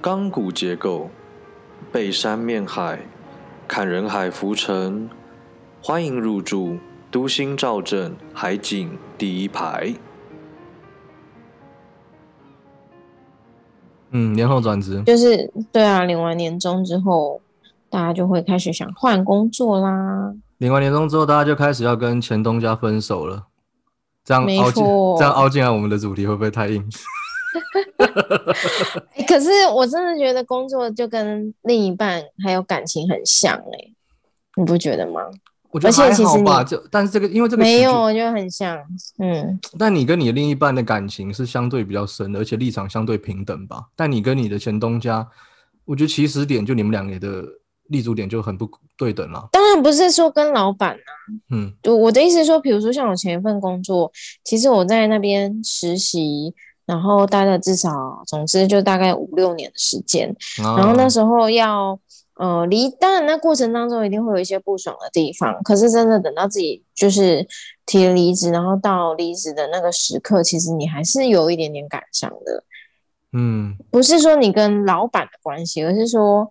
钢骨结构，背山面海，看人海浮沉。欢迎入住都心兆镇海景第一排。嗯，年后转职，就是对啊，领完年终之后，大家就会开始想换工作啦。领完年终之后，大家就开始要跟前东家分手了。这样凹进，错这样凹进来，我们的主题会不会太硬？欸 可是我真的觉得工作就跟另一半还有感情很像哎、你不觉得吗？我觉得其实好吧，你就但是这个因为这个没有，我觉得很像。嗯，但你跟你的另一半的感情是相对比较深的，而且立场相对平等吧。但你跟你的前东家，我觉得起始点就你们两个的立足点就很不对等了。当然不是说跟老板啊，嗯我我的意思是说，比如说像我前一份工作，其实我在那边实习，然后待了至少，总之就大概五六年的时间。然后那啊时候要呃离，当然那过程当中一定会有一些不爽的地方，可是真的等到自己就是提了离职，然后到离职的那个时刻，其实你还是有一点点感伤的。嗯不是说你跟老板的关系，而是说，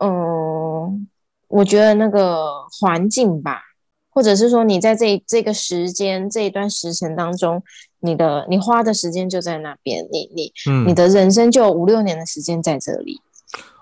嗯、我觉得那个环境吧，或者是说你在这这个时间这一段时辰当中，你的你花的时间就在那边，你你嗯，你的人生就有五六年的时间在这里，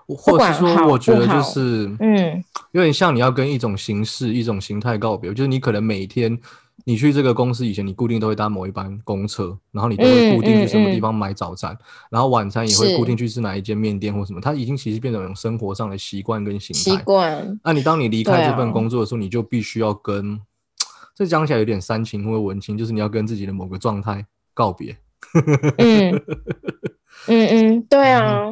或者是说，我觉得就是嗯有点像你要跟一种形式、一种形态告别，就是你可能每天你去这个公司以前，你固定都会搭某一班公车，然后你都会嗯固定去什么嗯地方买早餐，然后晚餐也会固定去吃哪一间面店或什么，它已经其实变成一种生活上的习惯跟形习态。惯，那你当你离开这份啊工作的时候，你就必须要跟，这讲起来有点煽情或文青，就是你要跟自己的某个状态告别。嗯嗯嗯，对啊。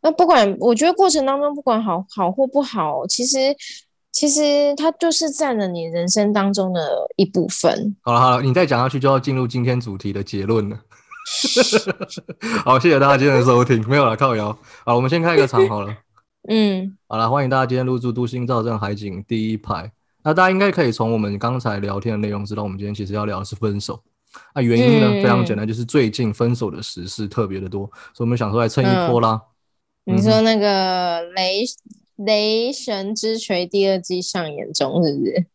那不管，我觉得过程当中不管好好或不好，其实其实它就是占了你人生当中的一部分。好了好了，你再讲下去就要进入今天主题的结论了。好，谢谢大家今天的收听。没有了，靠摇。好，我们先开个场好了。嗯好了，欢迎大家今天入住都心兆镇海景第一排。那大家应该可以从我们刚才聊天的内容知道，我们今天其实要聊的是分手。那原因呢、嗯非常简单，就是最近分手的时事特别的多，所以我们想说来蹭一波啦。你说那个雷雷神之锤第二季上演中，是不是？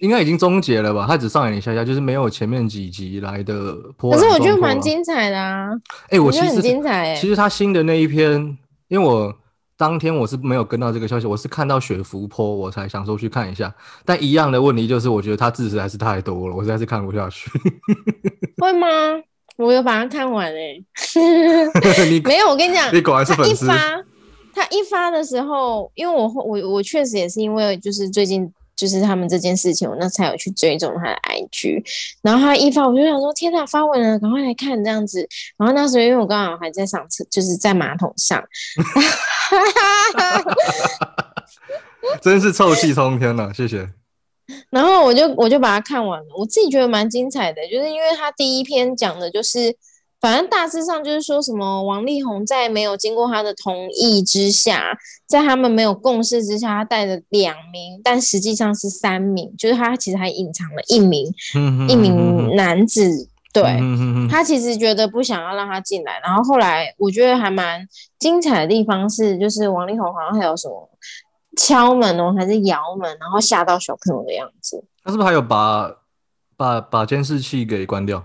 应该已经终结了吧？它只上演一下下，就是没有前面几集来的波可。是我觉得蛮精彩的啊，哎、我我觉得很精彩哎其实他新的那一篇，因为我当天我是没有跟到这个消息，我是看到雪浮坡我才想说去看一下。但一样的问题就是，我觉得他字实在是太多了，我实在是看不下去。会吗？我有把它看完诶、你没有，我跟你讲，你果然是他一粉丝，发，他一发的时候，因为我我我确实也是因为就是最近就是他们这件事情，我那才有去追踪他的 IG，然后他一发，我就想说天哪，发文了，赶快来看这样子。然后那时候因为我刚好还在上厕，就是在马桶上，真是臭气冲天了，谢谢。然后我就我就把它看完了，我自己觉得蛮精彩的，就是因为他第一篇讲的就是，反正大致上就是说什么王力宏在没有经过他的同意之下，在他们没有共识之下，他带了两名，但实际上是三名，就是他其实还隐藏了一名嗯一名男子，对。他其实觉得不想要让他进来，然后后来我觉得还蛮精彩的地方是，就是王力宏好像还有什么敲门哦，还是摇门，然后吓到小朋友的样子。他是不是还有把把把监视器给关掉？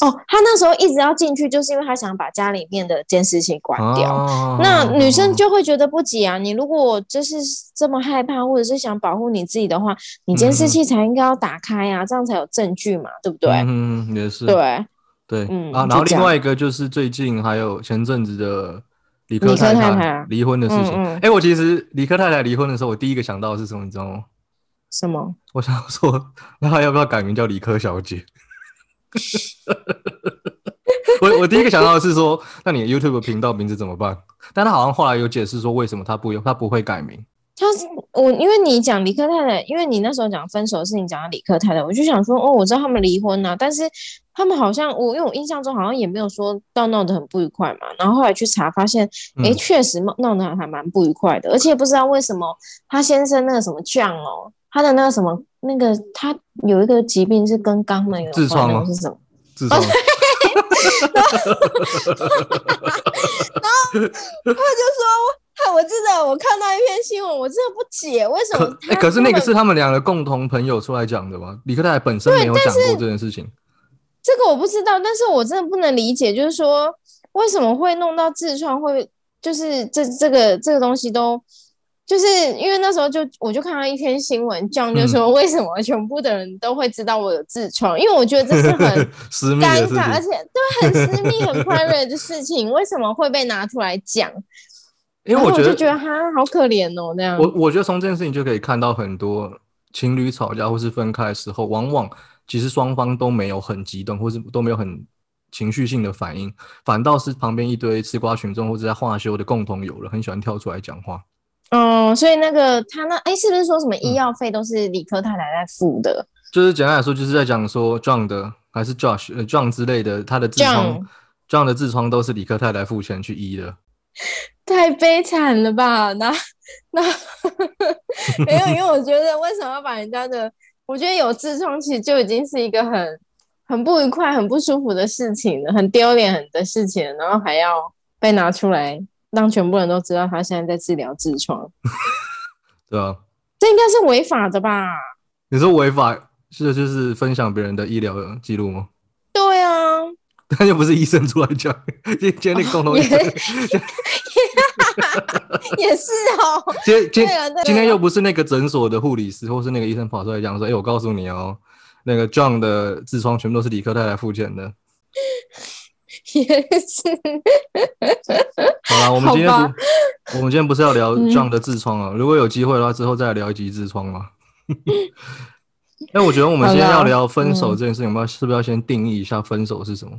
哦，他那时候一直要进去，就是因为他想把家里面的监视器关掉。哦那女生就会觉得不解啊，你如果就是这么害怕，或者是想保护你自己的话，你监视器才应该要打开啊，这样才有证据嘛，对不对？嗯嗯也是对，对，嗯啊，然后另外一个就是最近还有前阵子的理科太太太离婚的事情。嗯哎、嗯我其实理科太太离婚的时候，我第一个想到的是什么，你知道吗？什么？我想说，那她要不要改名叫理科小姐？我我第一个想到的是说，那你的 YouTube 频道名字怎么办？但他好像后来有解释说，为什么他不用，他不会改名。他是我，因为你讲理科太太，因为你那时候讲分手的事情，讲到理科太太，我就想说，哦，我知道他们离婚了、但是他们好像我因为我印象中好像也没有说到闹得很不愉快嘛，然后后来去查发现，诶，嗯确实闹闹得还蛮不愉快的，而且不知道为什么他先生那个什么酱哦，他的那个什么那个他有一个疾病是跟肛门有关，痔疮吗是什么？痔疮然后他就说。哎，我记得我看到一篇新闻，我真的不解为什么可是那个是他们两个共同朋友出来讲的吗？李克太太本身没有讲过这件事情。这个我不知道，但是我真的不能理解，就是说为什么会弄到痔疮，会就是这这个这个东西都，就是因为那时候就我就看到一篇新闻，这样就说为什么全部的人都会知道我有痔疮，因为我觉得这是很 尴尬，而且对很私密、很 private 的事情，为什么会被拿出来讲？因为我觉得，就觉得他好可怜哦，那样。我我觉得从这件事情就可以看到很多情侣吵架或是分开的时候，往往其实双方都没有很激动，或是都没有很情绪性的反应，反倒是旁边一堆吃瓜群众或者在话休的共同友人，很喜欢跳出来讲话。哦，所以那个他那哎，是不是说什么医药费都是理科太太在付的？就是简单来说，就是在讲说 John 的还是 Josh 呃 John 之类的，他的痔疮，John 的痔疮都是理科太太付钱去医的。太悲惨了吧？那那没有，因为我觉得为什么要把人家的？我觉得有痔疮其实就已经是一个很很不愉快、很不舒服的事情了，很丢脸的事情，然后还要被拿出来让全部人都知道他现在在治疗痔疮。对啊，这应该是违法的吧？你说违法是就是分享别人的医疗记录吗？对啊。但又不是医生出来讲，今天那个共同医生，也是哦。今今今天又不是那个诊所的护理师，或是那个医生跑出来讲说：“哎，我告诉你哦，那个 John 的痔疮全部都是理科太太付钱的。”也是。好了，我们今天不，我们今天不是要聊 John 的痔疮啊？如果有机会的话，之后再聊一集痔疮嘛。那我觉得我们今天要聊分手这件事情，我们是不是要先定义一下分手是什么？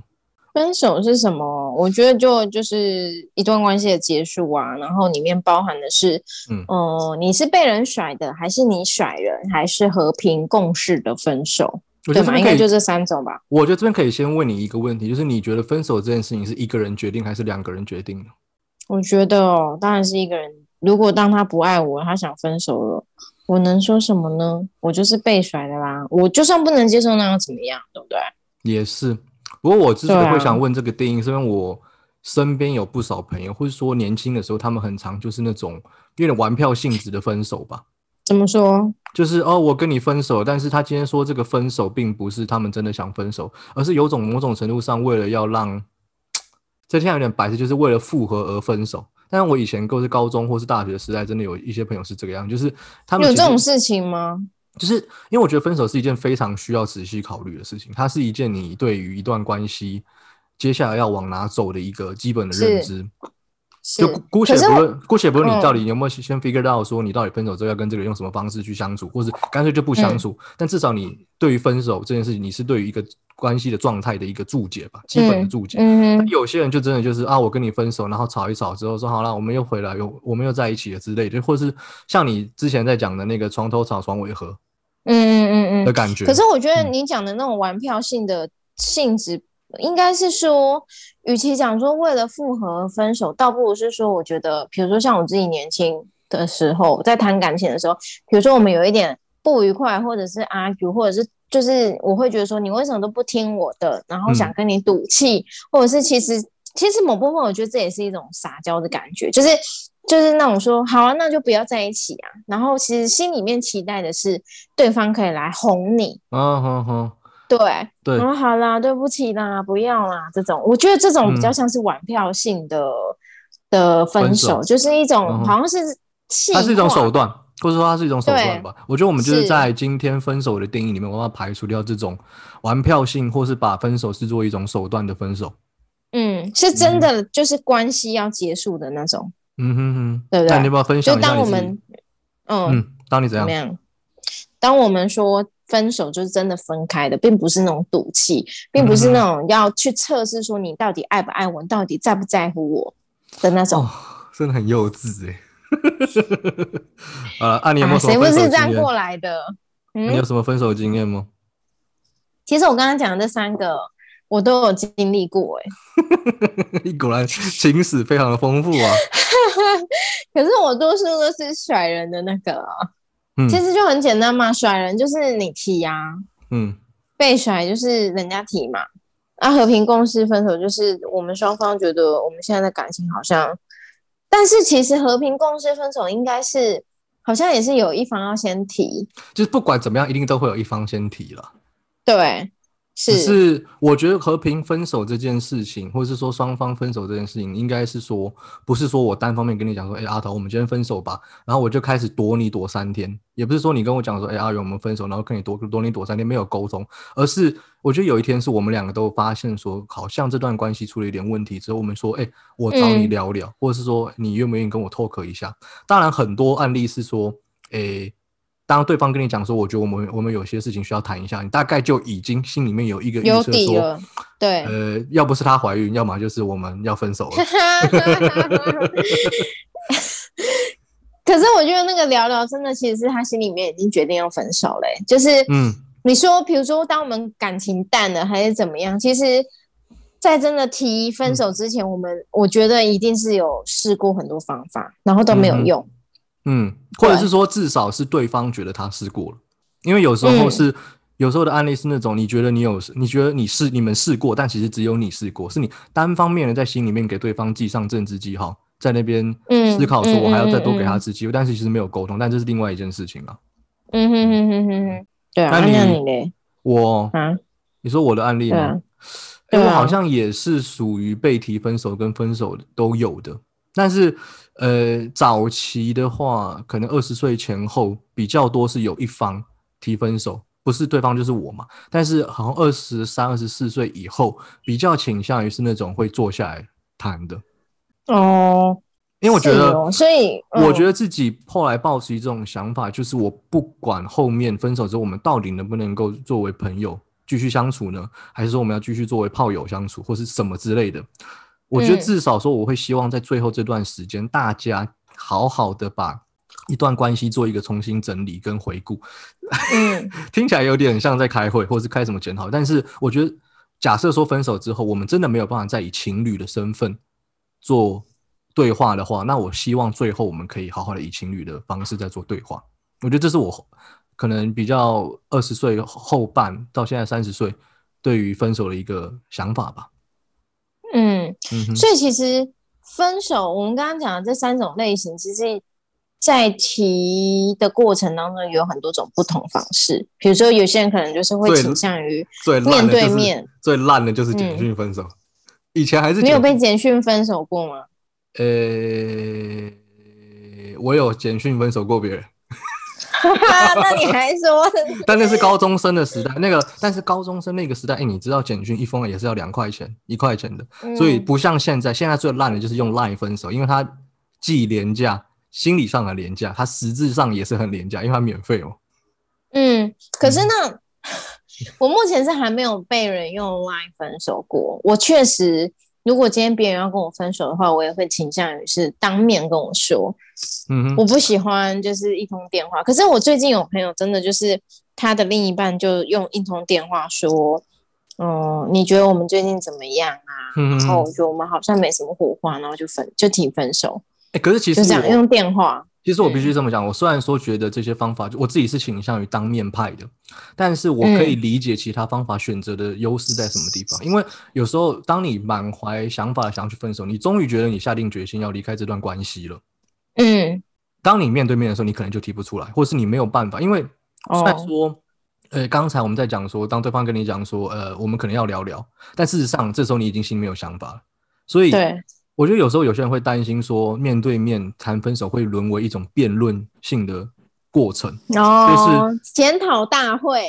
分手是什么？我觉得就就是一段关系的结束啊，然后里面包含的是，嗯，哦，你是被人甩的，还是你甩人，还是和平共事的分手？对嘛？应该就这三种吧。我觉得这边可以先问你一个问题，就是你觉得分手这件事情是一个人决定，还是两个人决定的？我觉得哦，当然是一个人。如果当他不爱我，他想分手了，我能说什么呢？我就是被甩的啦。我就算不能接受，那又怎么样？对不对？也是。不过我之所以会想问这个定义，是因为我身边有不少朋友，或者说年轻的时候，他们很常就是那种有点玩票性质的分手吧。怎么说？就是哦，我跟你分手，但是他今天说这个分手并不是他们真的想分手，而是有种某种程度上为了要让，这天有点白痴，就是为了复合而分手。但是我以前都是高中或是大学时代，真的有一些朋友是这个样，就是他们有这种事情吗？就是因为我觉得分手是一件非常需要仔细考虑的事情，它是一件你对于一段关系接下来要往哪走的一个基本的认知。就姑且不论，姑且不论你到底有没有先 figure out 说你到底分手之后要跟这个人用什么方式去相处，或是干脆就不相处。但至少你对于分手这件事情，你是对于一个关系的状态的一个注解吧，基本的注解。嗯有些人就真的就是啊，我跟你分手，然后吵一吵之后说好了，我们又回来，又我们又在一起了之类的，或是像你之前在讲的那个床头吵床尾和。嗯嗯嗯嗯的感觉。可是我觉得你讲的那种玩票性的性质，应该是说，与其讲说为了复合分手，倒不如是说，我觉得，比如说像我自己年轻的时候，在谈感情的时候，比如说我们有一点不愉快，或者是 argue，或者是就是我会觉得说，你为什么都不听我的，然后想跟你赌气，或者是其实其实某部分我觉得这也是一种撒娇的感觉，就是。就是那种说好啊，那就不要在一起啊。然后其实心里面期待的是对方可以来哄你。嗯哼哼，对对。然后好啦，对不起啦，不要啦。这种我觉得这种比较像是玩票性的的分手，就是一种好像是气。它是一种手段，或者说它是一种手段吧。我觉得我们就是在今天分手的定义里面，我要排除掉这种玩票性，或是把分手视作一种手段的分手。嗯，是真的，就是关系要结束的那种。嗯哼哼，对不对？那你要不要分享一下？就当我们，嗯，当你怎样？当我们说分手就是真的分开的，并不是那种赌气，并不是那种要去测试说你到底爱不爱我，到底在不在乎我的那种。真的很幼稚 哎。啊，你有没有谁不是这样过来的？你有什么分手经验吗？其实我刚刚讲的这三个。我都有经历过哎，你 果然情史非常的丰富啊。可是我多数都是甩人的那个，其实就很简单嘛，甩人就是你提呀，嗯，被甩就是人家提嘛。啊，和平共事分手就是我们双方觉得我们现在的感情好像但是其实和平共事分手应该是好像也是有一方要先提，就是不管怎么样，一定都会有一方先提了。对。只是我觉得和平分手这件事情，或者是说双方分手这件事情，应该是说不是说我单方面跟你讲说，哎，阿桃，我们今天分手吧，然后我就开始躲你躲三天，也不是说你跟我讲说，哎，阿勇，我们分手，然后跟你躲躲你躲三天，没有沟通，而是我觉得有一天是我们两个都发现说，好像这段关系出了一点问题之后，我们说，哎，我找你聊聊，或者是说你愿不愿意跟我 talk 一下？当然很多案例是说，哎。当对方跟你讲说，我觉得我们我们有些事情需要谈一下，你大概就已经心里面有一个有底了。对，呃，要不是她怀孕，要么就是我们要分手了。可是我觉得那个聊聊真的，其实是他心里面已经决定要分手嘞。就是，嗯，你说，比如说，当我们感情淡了，还是怎么样？其实，在真的提分手之前，我们我觉得一定是有试过很多方法，然后都没有用。嗯，或者是说，至少是对方觉得他试过了，因为有时候是有时候的案例是那种，你觉得你有，你觉得你试你们试过，但其实只有你试过，是你单方面的在心里面给对方记上政治记号，在那边思考说，我还要再多给他次机会，但是其实没有沟通，但这是另外一件事情了。嗯哼哼哼哼哼，对啊，那你呢？我啊，你说我的案例吗？哎，我好像也是属于被提分手跟分手都有的，但是。呃，早期的话，可能二十岁前后比较多是有一方提分手，不是对方就是我嘛。但是好像二十三、二十四岁以后，比较倾向于是那种会坐下来谈的。哦，因为我觉得，所以我觉得自己后来抱持一种想法，就是我不管后面分手之后，我们到底能不能够作为朋友继续相处呢？还是说我们要继续作为炮友相处，或是什么之类的？我觉得至少说，我会希望在最后这段时间，大家好好的把一段关系做一个重新整理跟回顾。嗯，听起来有点像在开会，或是开什么检讨。但是我觉得，假设说分手之后，我们真的没有办法再以情侣的身份做对话的话，那我希望最后我们可以好好的以情侣的方式在做对话。我觉得这是我可能比较二十岁后半到现在三十岁对于分手的一个想法吧。嗯，所以其实分手，我们刚刚讲的这三种类型，其实，在提的过程当中有很多种不同方式。比如说，有些人可能就是会倾向于面对面，最烂的就是简讯分手。以前还是你有被简讯分手过吗？呃，我有简讯分手过别人。那你还说？但那是高中生的时代，那个但是高中生那个时代，哎，你知道简讯一封也是要两块钱、一块钱的，所以不像现在，现在最烂的就是用 Line 分手，因为它既廉价，心理上的廉价，它实质上也是很廉价，因为它免费哦。嗯，可是那 我目前是还没有被人用 Line 分手过，我确实。如果今天别人要跟我分手的话，我也会倾向于是当面跟我说。嗯，我不喜欢就是一通电话。可是我最近有朋友真的就是他的另一半就用一通电话说：“嗯，你觉得我们最近怎么样啊？”然后我觉得我们好像没什么火花，然后就分就提分手。哎，可是其实就这样用电话。其实我必须这么讲，我虽然说觉得这些方法，我自己是倾向于当面派的，但是我可以理解其他方法选择的优势在什么地方。因为有时候当你满怀想法想要去分手，你终于觉得你下定决心要离开这段关系了。嗯，当你面对面的时候，你可能就提不出来，或是你没有办法。因为虽然说，呃，刚才我们在讲说，当对方跟你讲说，呃，我们可能要聊聊，但事实上这时候你已经心里没有想法了，所以。我觉得有时候有些人会担心说，面对面谈分手会沦为一种辩论性的过程，哦，就是检讨大会，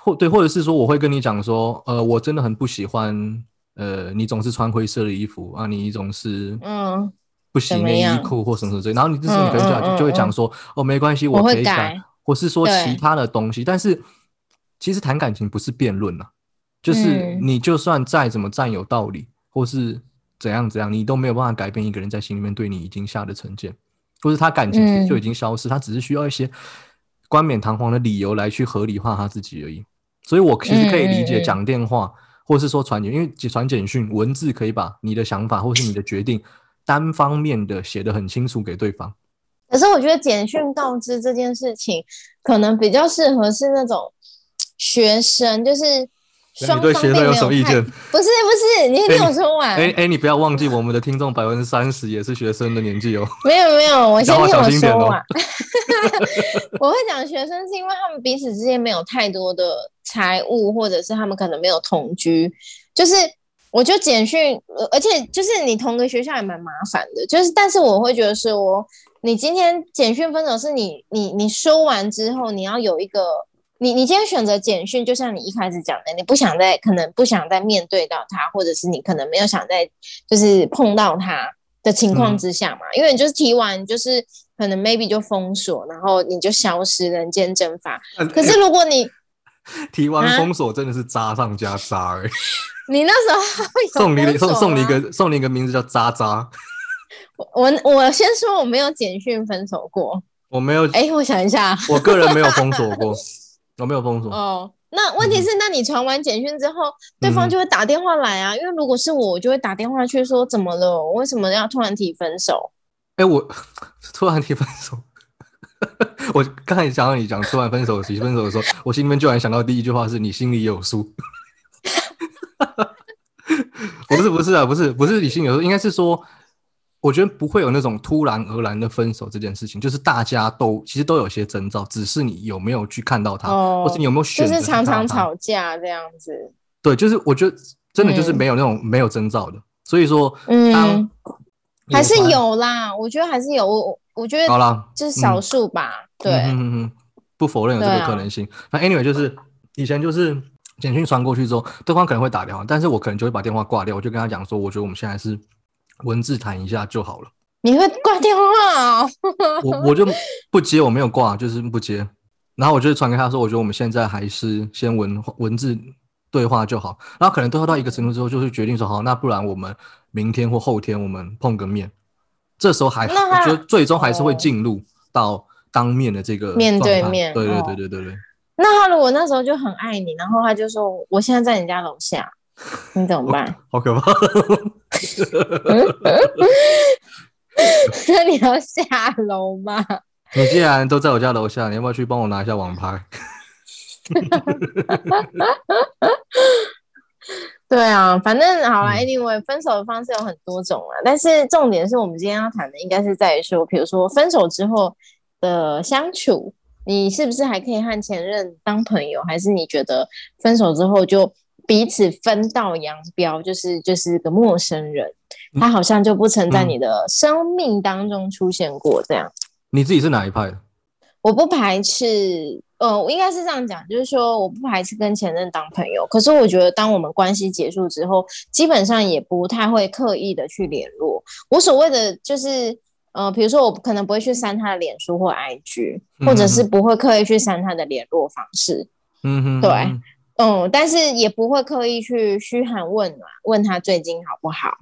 或对，或者是说我会跟你讲说，呃，我真的很不喜欢，呃，你总是穿灰色的衣服啊，你总是嗯不洗内衣裤或什么什么之类，然后你这时候你可能就就会讲说，哦，没关系，我可以改，或是说其他的东西，但是其实谈感情不是辩论啊，就是你就算再怎么占有道理，或是。怎样怎样，你都没有办法改变一个人在心里面对你已经下的成见，或是他感情就已经消失，他只是需要一些冠冕堂皇的理由来去合理化他自己而已。所以，我其实可以理解讲电话，或是说传简，因为传简讯文字可以把你的想法或是你的决定单方面的写得很清楚给对方。可是，我觉得简讯告知这件事情，可能比较适合是那种学生，就是。双方并没有什么意见。不是不是，你听我说完。哎哎，你不要忘记我们的听众百分之三十也是学生的年纪哦。没有没有，我先听我说完。我会讲学生是因为他们彼此之间没有太多的财务，或者是他们可能没有同居。就是我就简讯，而且就是你同个学校也蛮麻烦的。就是但是我会觉得是我，你今天简讯分手是你你你说完之后，你要有一个。你你今天选择简讯，就像你一开始讲的，你不想再可能不想再面对到他，或者是你可能没有想再就是碰到他的情况之下嘛，因为你就是提完就是可能 maybe 就封锁，然后你就消失，人间蒸发。可是如果你 提完封锁，真的是渣上加渣哎！你那时候送你送送你一个送你一个名字叫渣渣。我我先说我没有简讯分手过，我没有。哎，我想一下，我个人没有封锁过。我没有封锁哦。那问题是，那你传完简讯之后，对方就会打电话来啊。因为如果是我，我就会打电话去说怎么了，我为什么要突然提分手？哎，我 突然提分手。我刚才想到你讲突然分手提分手的时候，我心里面居然想到第一句话是你心里有数。不是不是啊，不是不是你心里有数，应该是说。我觉得不会有那种突然而然的分手这件事情，就是大家都其实都有些征兆，只是你有没有去看到他，或是你有没有选择。就是常常吵架这样子。对，就是我觉得真的就是没有那种没有征兆的，所以说，嗯，还是有啦。我觉得还是有，我我觉得好啦，就是少数吧。对，嗯嗯嗯，不否认有这个可能性。那 anyway 就是以前就是简讯传过去之后，对方可能会打电话，但是我可能就会把电话挂掉，我就跟他讲说，我觉得我们现在是。文字谈一下就好了。你会挂电话？我我就不接，我没有挂，就是不接。然后我就传给他说，我觉得我们现在还是先文文字对话就好。然后可能对话到一个程度之后，就是决定说好，那不然我们明天或后天我们碰个面。这时候还我觉得最终还是会进入到当面的这个面对面。对对对对对对。那他如果那时候就很爱你，然后他就说我现在在你家楼下。你怎么办？好可怕！那你要下楼吗？你既然都在我家楼下，你要不要去帮我拿一下网拍？对啊，反正好了，Anyway，分手的方式有很多种啊，但是重点是我们今天要谈的，应该是在于说，比如说分手之后的相处，你是不是还可以和前任当朋友，还是你觉得分手之后就？彼此分道扬镳，就是就是个陌生人，他好像就不曾在你的生命当中出现过。这样，你自己是哪一派的？我不排斥，呃，我应该是这样讲，就是说我不排斥跟前任当朋友。可是我觉得，当我们关系结束之后，基本上也不太会刻意的去联络。我所谓的就是，呃，比如说我可能不会去删他的脸书或 IG，或者是不会刻意去删他的联络方式。嗯哼，对。嗯，但是也不会刻意去嘘寒问暖，问他最近好不好。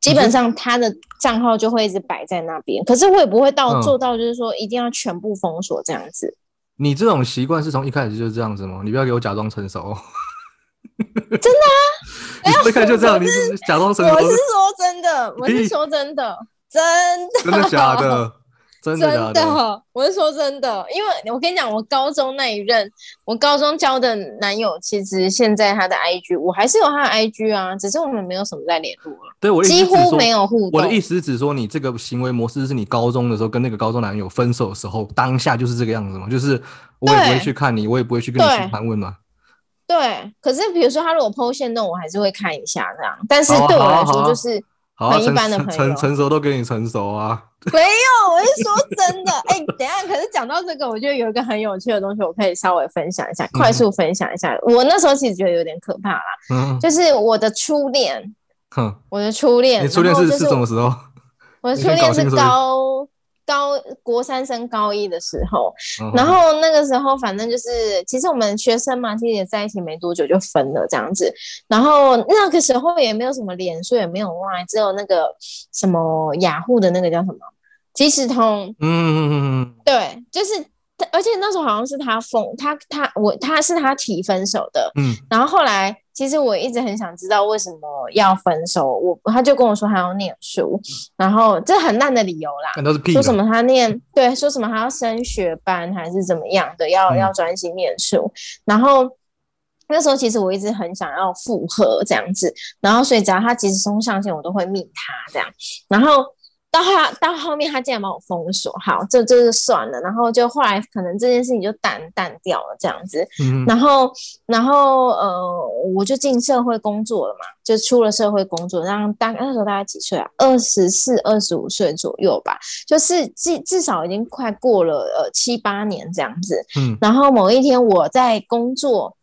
基本上他的账号就会一直摆在那边，可是我也不会到做到，就是说一定要全部封锁这样子。你这种习惯是从一开始就是这样子吗？你不要给我假装成熟。真的啊？一开始就这样，你是假装成熟？我是说真的，我是 说真的，真的，真的假的？真的，我是说真的，因为我跟你讲，我高中那一任，我高中交的男友，其实现在他的 IG，我还是有他的 IG 啊，只是我们没有什么在联络了。对我几乎没有互动。我的意思是指说，你这个行为模式是你高中的时候跟那个高中男友分手的时候，当下就是这个样子吗？就是我也不会去看你，我也不会去跟你去盘问嘛。对，可是比如说他如果 PO 线动，我还是会看一下这样，但是对我来说就是。很一般的朋友，成成熟都跟你成熟啊！没有，我是说真的。哎，等下，可是讲到这个，我觉得有一个很有趣的东西，我可以稍微分享一下，快速分享一下。我那时候其实觉得有点可怕啦，嗯，就是我的初恋，哼，我的初恋，你初恋是是什么时候？我的初恋是高。高国三升高一的时候，然后那个时候反正就是，其实我们学生嘛，其实也在一起没多久就分了这样子。然后那个时候也没有什么脸书，也没有 Line，只有那个什么雅虎的那个叫什么即时通。嗯嗯嗯嗯，对，就是。而且那时候好像是他疯他他我他是他提分手的，嗯，然后后来其实我一直很想知道为什么要分手，我他就跟我说他要念书，然后这很烂的理由啦，说什么他念对，说什么他要升学班还是怎么样的，要要专心念书，然后那时候其实我一直很想要复合这样子，然后所以只要他即时冲上线，我都会密他这样，然后。到后到后面，他竟然把我封锁，好，这这就算了。然后就后来可能这件事情就淡淡掉了，这样子。然后，然后呃，我就进社会工作了嘛，就出了社会工作，然后大那时候大概几岁啊？二十四、二十五岁左右吧，就是至至少已经快过了呃七八年这样子。嗯。然后某一天我在工作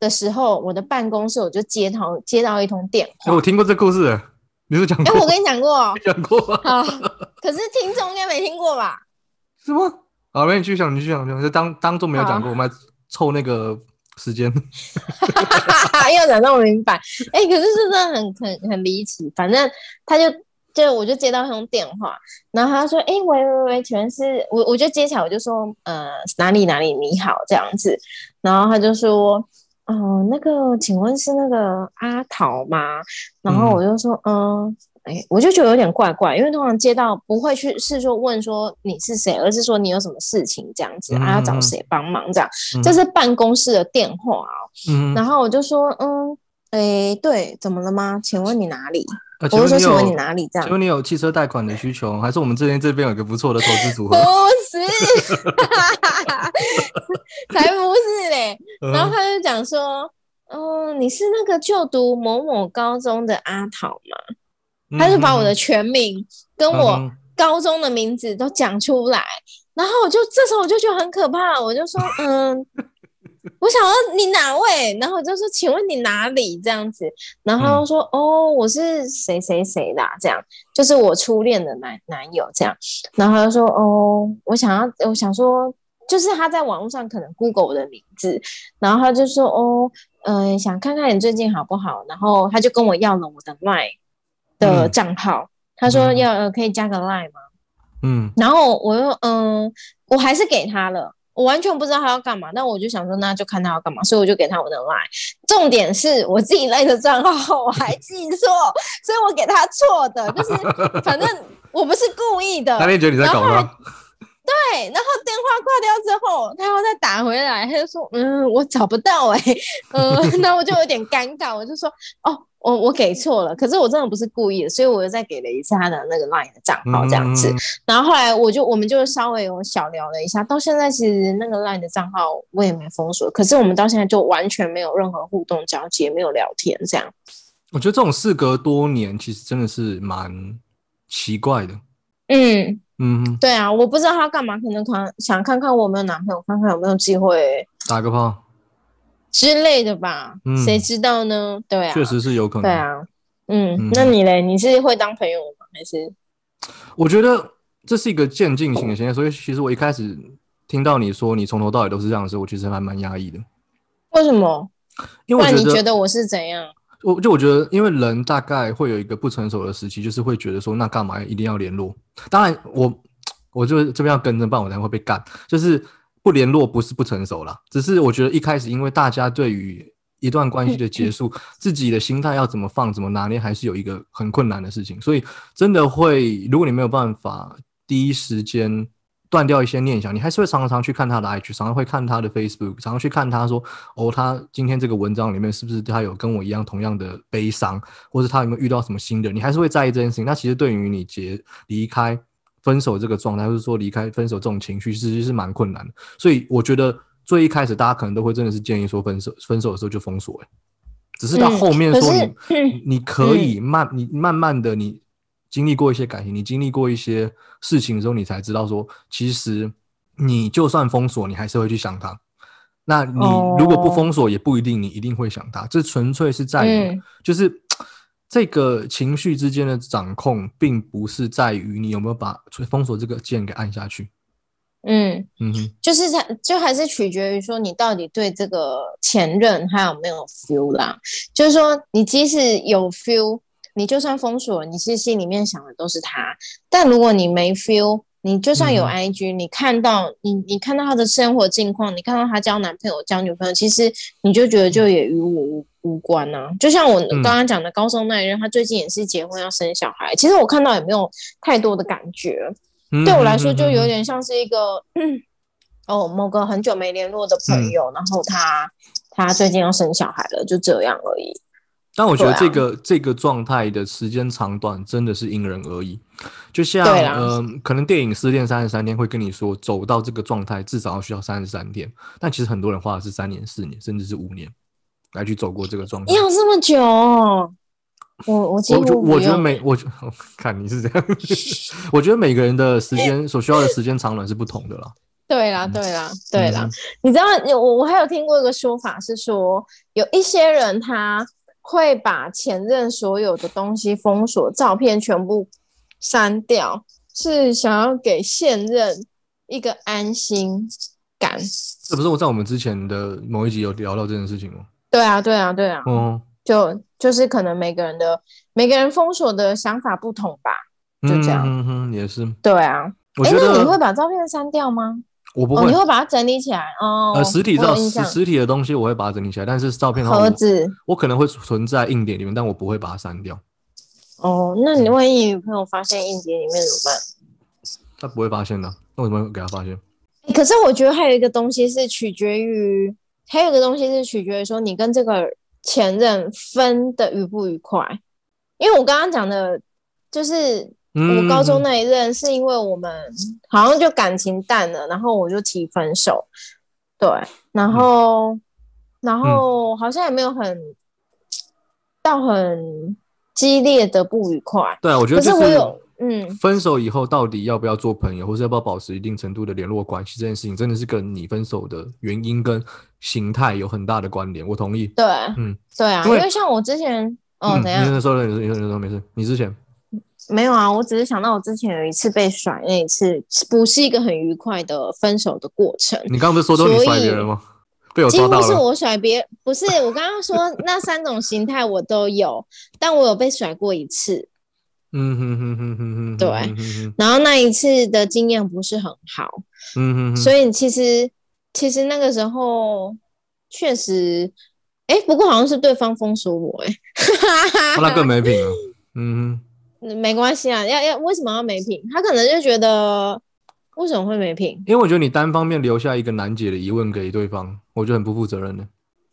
的时候，我的办公室我就接到接到一通电话。我听过这故事。你有讲？哎，我跟你讲过，讲过。啊，可是听众应该没听过吧？是吗？好，那你继续讲，你继续讲，就当当做没有讲过，我们凑那个时间。要讲那么明白？哎，可是是真的很很很离奇。反正他就就我就接到那通电话，然后他说：“哎，喂喂喂，全是我，我就接起来，我就说：呃，哪里哪里，你好，这样子。”然后他就说。哦，那个，请问是那个阿桃吗？然后我就说，嗯，哎，我就觉得有点怪怪，因为通常接到不会去是说问说你是谁，而是说你有什么事情这样子，啊，要找谁帮忙这样，这是办公室的电话哦。嗯，然后我就说，嗯，哎，对，怎么了吗？请问你哪里？我就说，请问你哪里？这样，请问你有汽车贷款的需求，还是我们这边这边有一个不错的投资组合？不是，才不是嘞。然后他就讲说，嗯，你是那个就读某某高中的阿桃吗？他就把我的全名跟我高中的名字都讲出来，然后我就这时候我就觉得很可怕，我就说，嗯。我想问你哪位？然后我就说，请问你哪里这样子？然后说，哦，我是谁谁谁的，这样就是我初恋的男男友这样。然后他就说，哦，我想要，我想说，就是他在网络上可能 Google 我的名字，然后他就说，哦，嗯，想看看你最近好不好？然后他就跟我要了我的 Line 的账号，他说要呃可以加个 Line 吗？嗯，然后我又嗯，我还是给他了。我完全不知道他要干嘛，那我就想说，那就看他要干嘛，所以我就给他我的 line。重点是我自己赖的账号我还记错，所以我给他错的，就是反正我不是故意的。他也觉得你在搞他。对，然后电话挂掉之后，他又再打回来，他就说：“嗯，我找不到哎。”嗯，那我就有点尴尬，我就说：“哦。”我我给错了，可是我真的不是故意的，所以我又再给了一次他的那个 LINE 的账号这样子，然后后来我就我们就稍微有小聊了一下，到现在其实那个 LINE 的账号我也没封锁，可是我们到现在就完全没有任何互动交接，没有聊天这样。我觉得这种事隔多年，其实真的是蛮奇怪的。嗯嗯，对啊，我不知道他干嘛，可能看想看看我有没有男朋友，看看有没有机会打个炮。之类的吧，谁知道呢？对啊，确实是有可能。对啊，嗯，那你嘞？你是会当朋友吗？还是？我觉得这是一个渐进型的现象，所以其实我一开始听到你说你从头到尾都是这样的时候，我其实还蛮压抑的。为什么？因为你觉得我是怎样？我就我觉得，因为人大概会有一个不成熟的时期，就是会觉得说，那干嘛一定要联络？当然，我 我就这边要跟着办，我才会被干，就是。不联络不是不成熟啦，只是我觉得一开始因为大家对于一段关系的结束，自己的心态要怎么放、怎么拿捏，还是有一个很困难的事情。所以真的会，如果你没有办法第一时间断掉一些念想，你还是会常常去看他的 IG，常常会看他的 Facebook，常常去看他说哦，他今天这个文章里面是不是他有跟我一样同样的悲伤，或者他有没有遇到什么新的，你还是会在意这件事情。那其实对于你结离开。分手这个状态，或者说离开分手这种情绪，其实是蛮困难的。所以我觉得最一开始，大家可能都会真的是建议说分手，分手的时候就封锁。哎，只是到后面说你你可以慢，你慢慢的你经历过一些感情，你经历过一些事情之后，你才知道说，其实你就算封锁，你还是会去想他。那你如果不封锁，也不一定你一定会想他。这纯粹是在于就是。这个情绪之间的掌控，并不是在于你有没有把封锁这个键给按下去。嗯嗯，就是它就还是取决于说你到底对这个前任还有没有 feel 啦。就是说，你即使有 feel，你就算封锁，你其实心里面想的都是他。但如果你没 feel，你就算有 IG，你看到你你看到他的生活境况，你看到他交男朋友交女朋友，其实你就觉得就也与我无。无关呐，就像我刚刚讲的高中那一任，他最近也是结婚要生小孩。其实我看到也没有太多的感觉，对我来说就有点像是一个，哦，某个很久没联络的朋友，然后他他最近要生小孩了，就这样而已。但我觉得这个这个状态的时间长短真的是因人而异。就像嗯，可能电影《失恋三十三天》会跟你说，走到这个状态至少要需要三十三天，但其实很多人花的是三年、四年，甚至是五年来去走过这个状态。要这么久？我我我我觉得每我 看你是这样，我觉得每个人的时间所需要的时间长短是不同的啦。对啦，对啦，对啦。你知道，我我还有听过一个说法是说，有一些人他。会把前任所有的东西封锁，照片全部删掉，是想要给现任一个安心感。这不是我在我们之前的某一集有聊到这件事情吗？对啊，对啊，对啊。嗯，就就是可能每个人的每个人封锁的想法不同吧，就这样。嗯哼，也是。对啊。哎，那你会把照片删掉吗？我不会，你会把它整理起来哦。呃，实体照实实体的东西我会把它整理起来，但是照片盒子我可能会存在硬碟里面，但我不会把它删掉。哦，那你万一女朋友发现硬碟里面怎么办？她不会发现的，那为什么会给她发现？可是我觉得还有一个东西是取决于，还有一个东西是取决于说你跟这个前任分的愉不愉快。因为我刚刚讲的，就是。我高中那一任是因为我们好像就感情淡了，然后我就提分手，对，然后然后好像也没有很到很激烈的不愉快。对，我觉得可是我有嗯，分手以后到底要不要做朋友，或者要不要保持一定程度的联络关系，这件事情真的是跟你分手的原因跟形态有很大的关联。我同意。对，嗯，对啊，因为像我之前，哦，怎样？你说的，你说，你说没事，你之前。没有啊，我只是想到我之前有一次被甩，那一次不是一个很愉快的分手的过程。你刚刚不是说都你甩别人吗？被我抓到了。几乎是我甩别，不是我刚刚说那三种形态我都有，但我有被甩过一次。嗯哼哼哼哼哼，对。然后那一次的经验不是很好。嗯哼。所以其实其实那个时候确实，哎，不过好像是对方封锁我，哎，那更没品了。嗯哼。没关系啊，要要为什么要没品？他可能就觉得为什么会没品？因为我觉得你单方面留下一个难解的疑问给对方，我觉得很不负责任的。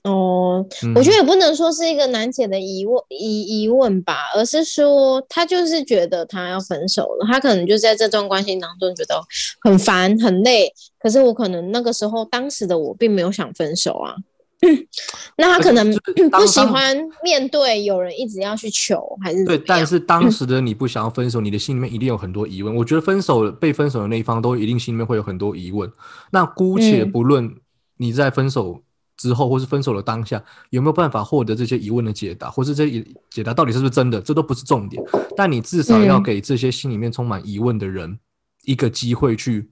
哦，我觉得也不能说是一个难解的疑问疑疑问吧，而是说他就是觉得他要分手了，他可能就在这段关系当中觉得很烦很累。可是我可能那个时候当时的我并没有想分手啊。那他可能不喜欢面对有人一直要去求，还是对？但是当时的你不想要分手，你的心里面一定有很多疑问。我觉得分手被分手的那一方都一定心里面会有很多疑问。那姑且不论你在分手之后，或是分手的当下有没有办法获得这些疑问的解答，或是这解答到底是不是真的，这都不是重点。但你至少要给这些心里面充满疑问的人一个机会去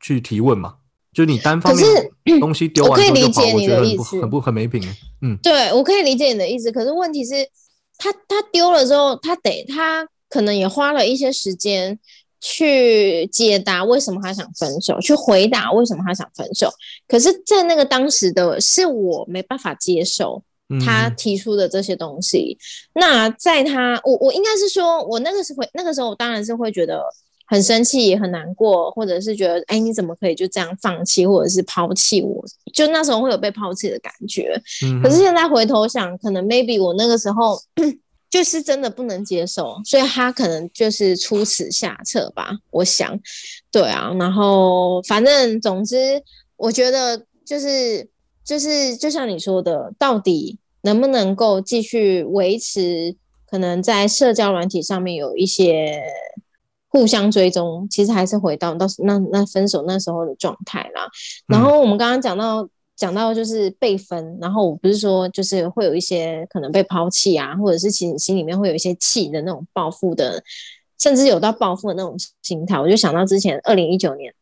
去提问嘛。就你单方面东西丢完之后我觉得很不很不很没品。嗯，对我可以理解你的意思。可是问题是，他他丢了之后，他得他可能也花了一些时间去解答为什么他想分手，去回答为什么他想分手。可是，在那个当时的是我没办法接受他提出的这些东西。那在他我我应该是说，我那个时候那个时候我当然是会觉得。很生气，也很难过，或者是觉得，哎，你怎么可以就这样放弃，或者是抛弃我？就那时候会有被抛弃的感觉。可是现在回头想，可能 maybe 我那个时候 就是真的不能接受，所以他可能就是出此下策吧。我想，对啊。然后反正总之，我觉得就是就是就像你说的，到底能不能够继续维持？可能在社交软体上面有一些。互相追踪，其实还是回到到那那分手那时候的状态啦。然后我们刚刚讲到讲到就是被分，然后我不是说就是会有一些可能被抛弃啊，或者是心心里面会有一些气的那种报复的，甚至有到报复的那种心态。我就想到之前二零一九年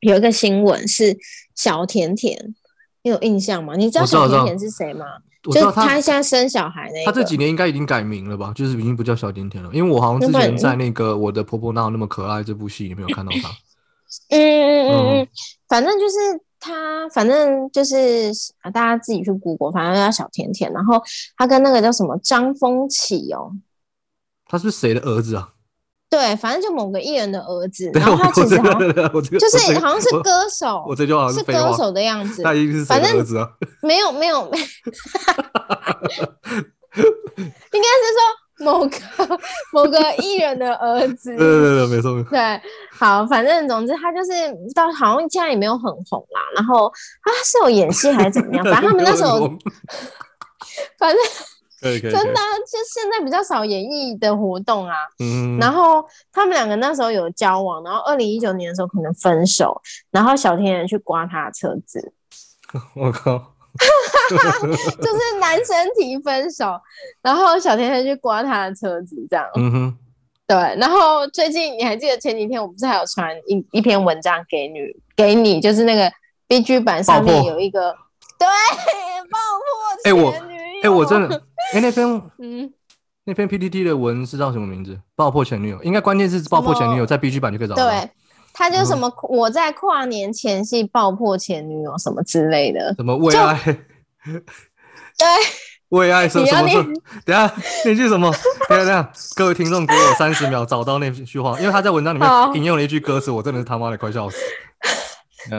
有一个新闻是小甜甜，你有印象吗？你知道小甜甜是谁吗？就他现在生小孩那，他这几年应该已经改名了吧？就是已经不叫小甜甜了，因为我好像之前在那个《我的婆婆哪有那么可爱》这部戏里面有看到他。嗯嗯嗯嗯，反正就是他，反正就是啊，大家自己去 Google，反正叫小甜甜。然后他跟那个叫什么张风起哦，他是谁的儿子啊？对，反正就某个艺人的儿子，然后他其实好像就是好像是歌手，我这句话是歌手的样子，那一定是反正儿子啊？没 有没有，应该是说某个某个艺人的儿子，对对对，没错，对，好，反正总之他就是到好像现在也没有很红啦，然后他是有演戏还是怎么样？反正他们 那时候，反正。真的，就现在比较少演艺的活动啊。嗯，然后他们两个那时候有交往，然后二零一九年的时候可能分手，然后小天人去刮他的车子。我靠！就是男生提分手，然后小天人去刮他的车子，这样。嗯哼。对，然后最近你还记得前几天我不是还有传一一篇文章给你，给你就是那个 B G 版上面有一个对爆破前女友。哎，我真的。哎，那篇 嗯，那篇 PPT 的文是叫什么名字？爆破前女友，应该关键是爆破前女友，在 B G 版就可以找到。对，他就什么我在跨年前夕爆破前女友什么之类的，什么为 爱，对，为爱什么什么？等下那句什么？等下等下，各位听众给我三十秒找到那句话，因为他在文章里面引用了一句歌词，我真的是他妈的快笑死。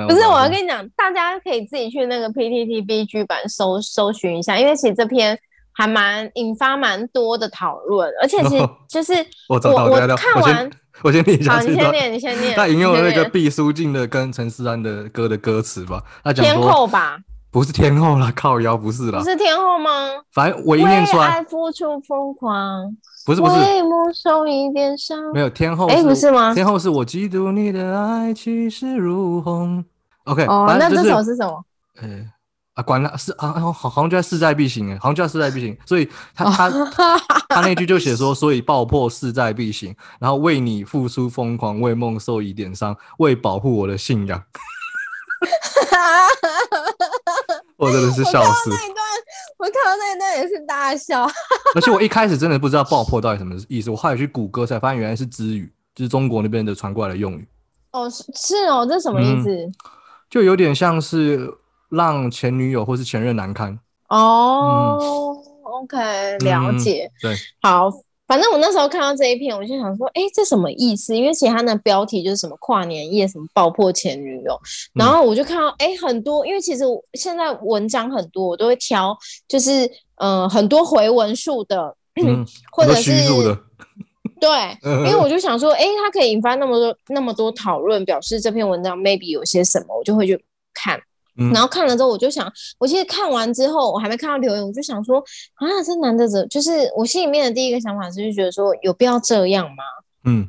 不是，我要跟你讲，大家可以自己去那个 P T T B G 版搜搜寻一下，因为其实这篇。还蛮引发蛮多的讨论，而且其实 就是我我看完，我先念一下。好，你先念，你先念。他引用了那个毕书尽的跟陈思安的歌的歌词吧？他讲天后吧？不是天后啦，靠腰不是啦。不是天后吗？反正我一念出来，付出疯狂，不是不是，受一点伤。没有天后，哎，不是吗？天后是我嫉妒你的爱气势如虹。OK，哦，那这首是什么？呃。啊，管他是啊，好好像就在势在必行哎，好像就在势在必行，所以他他他那句就写说，所以爆破势在必行，然后为你付出疯狂，为梦受一点伤，为保护我的信仰。我真的是笑死。那一段，我看到那一段也是大笑。而且我一开始真的不知道爆破到底什么意思，我后来去谷歌才发现原来是之语，就是中国那边的传过来的用语。哦，是是哦，这什么意思？就有点像是。让前女友或是前任难堪哦，OK，了解。对，好，反正我那时候看到这一篇，我就想说，哎，这什么意思？因为其他的标题就是什么跨年夜，什么爆破前女友，然后我就看到，哎，很多，因为其实现在文章很多，我都会挑，就是呃，很多回文数的，或者是 对，因为我就想说，哎，它可以引发那么多那么多讨论，表示这篇文章 maybe 有些什么，我就会去看。然后看了之后，我就想，我其实看完之后，我还没看到留言，我就想说，啊，这男的怎，就是我心里面的第一个想法是，就觉得说，有必要这样吗？嗯。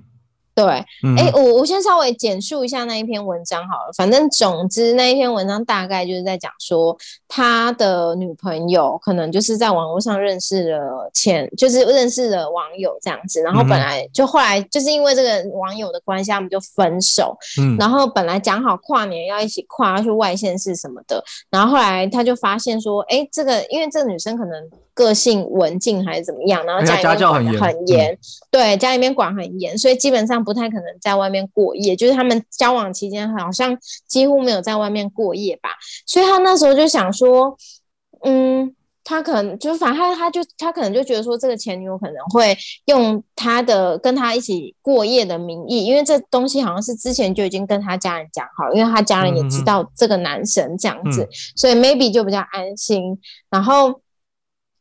对，哎，我我先稍微简述一下那一篇文章好了。反正总之那一篇文章大概就是在讲说，他的女朋友可能就是在网络上认识了前，就是认识了网友这样子。然后本来就后来就是因为这个网友的关系，他们就分手。嗯。然后本来讲好跨年要一起跨，要去外县市什么的。然后后来他就发现说，哎，这个因为这个女生可能。个性文静还是怎么样？然后家里面管的很严，对，家里面管很严，所以基本上不太可能在外面过夜。就是他们交往期间好像几乎没有在外面过夜吧。所以他那时候就想说，嗯，他可能就反正他他就他可能就觉得说，这个前女友可能会用他的跟他一起过夜的名义，因为这东西好像是之前就已经跟他家人讲好，因为他家人也知道这个男神这样子，所以 maybe 就比较安心。然后。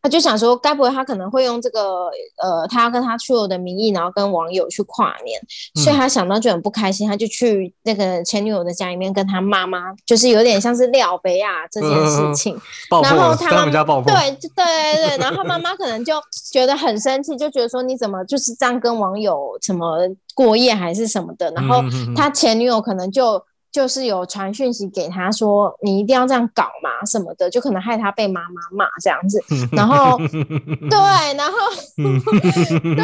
他就想说，该不会他可能会用这个呃，他要跟他出游的名义，然后跟网友去跨年，所以他想到就很不开心，他就去那个前女友的家里面跟他妈妈，就是有点像是廖北亚这件事情。然后他对对对对，然后他妈妈可能就觉得很生气，就觉得说你怎么就是这样跟网友什么过夜还是什么的，然后他前女友可能就。就是有传讯息给他说，你一定要这样搞嘛什么的，就可能害他被妈妈骂这样子。然后，对，然后，对，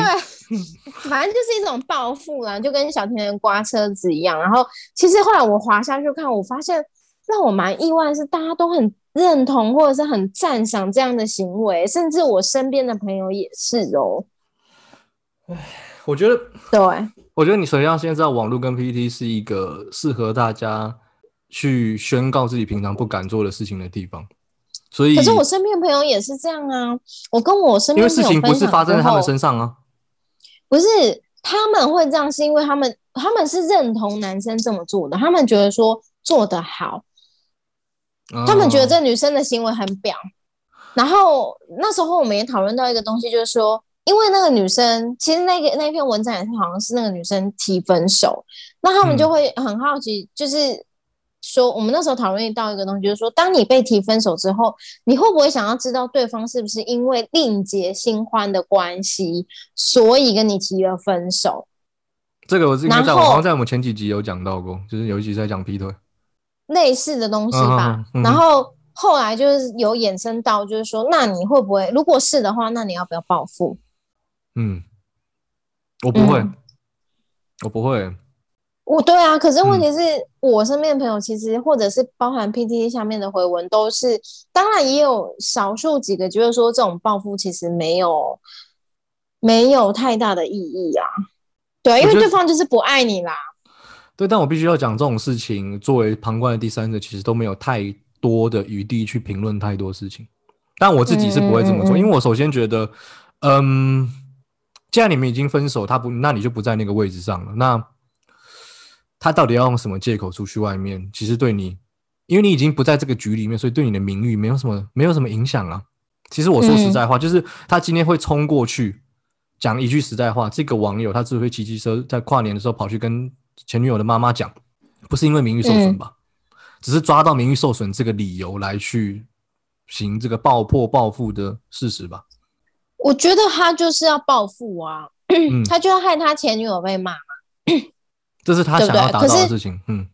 反正就是一种报复啦，就跟小甜甜刮车子一样。然后，其实后来我滑下去看，我发现让我蛮意外是，大家都很认同或者是很赞赏这样的行为，甚至我身边的朋友也是哦。唉，我觉得对。我觉得你首先要先知道，网络跟 PPT 是一个适合大家去宣告自己平常不敢做的事情的地方。所以，可是我身边朋友也是这样啊。我跟我身边因为事情不是发生在他们身上啊，不是他们会这样，是因为他们他们是认同男生这么做的，他们觉得说做得好，他们觉得这女生的行为很表。然后那时候我们也讨论到一个东西，就是说，因为那个女生其实那个那篇文章也是好像是那个女生提分手，那他们就会很好奇，就是说我们那时候讨论到一个东西，就是说，当你被提分手之后，你会不会想要知道对方是不是因为另结新欢的关系，所以跟你提了分手？这个我应该在好像在我们前几集有讲到过，就是有一集在讲劈腿类似的东西吧，然后。后来就是有衍生到，就是说，那你会不会？如果是的话，那你要不要报复？嗯，我不会，我不会。我对啊，可是问题是我身边的朋友，其实或者是包含 PTT 下面的回文，都是当然也有少数几个觉得说这种报复其实没有没有太大的意义啊。对，因为对方就是不爱你啦。对，但我必须要讲这种事情，作为旁观的第三者，其实都没有太。多的余地去评论太多事情，但我自己是不会这么做，因为我首先觉得，嗯，既然你们已经分手，他不，那你就不在那个位置上了，那他到底要用什么借口出去外面？其实对你，因为你已经不在这个局里面，所以对你的名誉没有什么，没有什么影响啊。其实我说实在话，就是他今天会冲过去讲一句实在话，这个网友他只会骑机车在跨年的时候跑去跟前女友的妈妈讲，不是因为名誉受损吧？只是抓到名誉受损这个理由来去行这个爆破报复的事实吧？我觉得他就是要报复啊，他就要害他前女友被骂嘛，这是他想要达到的事情。嗯，